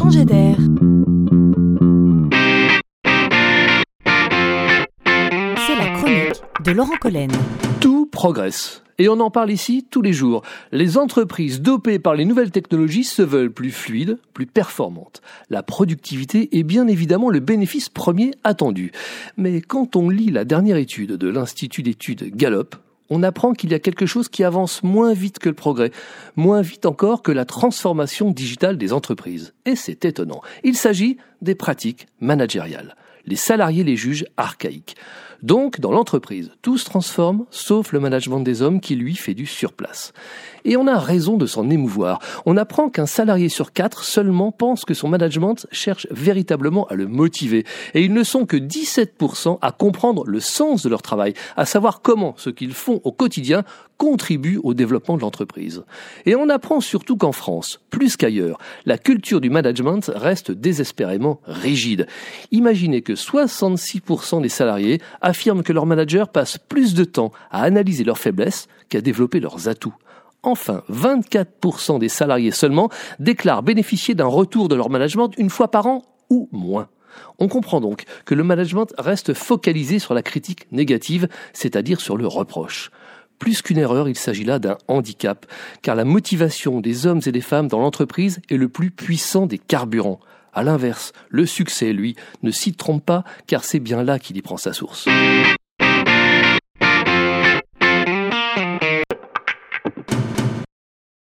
changer d'air. C'est la chronique de Laurent Collen. Tout progresse. Et on en parle ici tous les jours. Les entreprises dopées par les nouvelles technologies se veulent plus fluides, plus performantes. La productivité est bien évidemment le bénéfice premier attendu. Mais quand on lit la dernière étude de l'Institut d'études Gallup, on apprend qu'il y a quelque chose qui avance moins vite que le progrès, moins vite encore que la transformation digitale des entreprises. C'est étonnant. Il s'agit des pratiques managériales. Les salariés les jugent archaïques. Donc, dans l'entreprise, tout se transforme, sauf le management des hommes qui, lui, fait du surplace. Et on a raison de s'en émouvoir. On apprend qu'un salarié sur quatre seulement pense que son management cherche véritablement à le motiver. Et ils ne sont que 17% à comprendre le sens de leur travail, à savoir comment ce qu'ils font au quotidien contribue au développement de l'entreprise. Et on apprend surtout qu'en France, plus qu'ailleurs, la culture du management reste désespérément rigide. Imaginez que 66% des salariés affirment que leur manager passe plus de temps à analyser leurs faiblesses qu'à développer leurs atouts. Enfin, 24% des salariés seulement déclarent bénéficier d'un retour de leur management une fois par an ou moins. On comprend donc que le management reste focalisé sur la critique négative, c'est-à-dire sur le reproche. Plus qu'une erreur, il s'agit là d'un handicap, car la motivation des hommes et des femmes dans l'entreprise est le plus puissant des carburants. À l'inverse, le succès, lui, ne s'y trompe pas, car c'est bien là qu'il y prend sa source.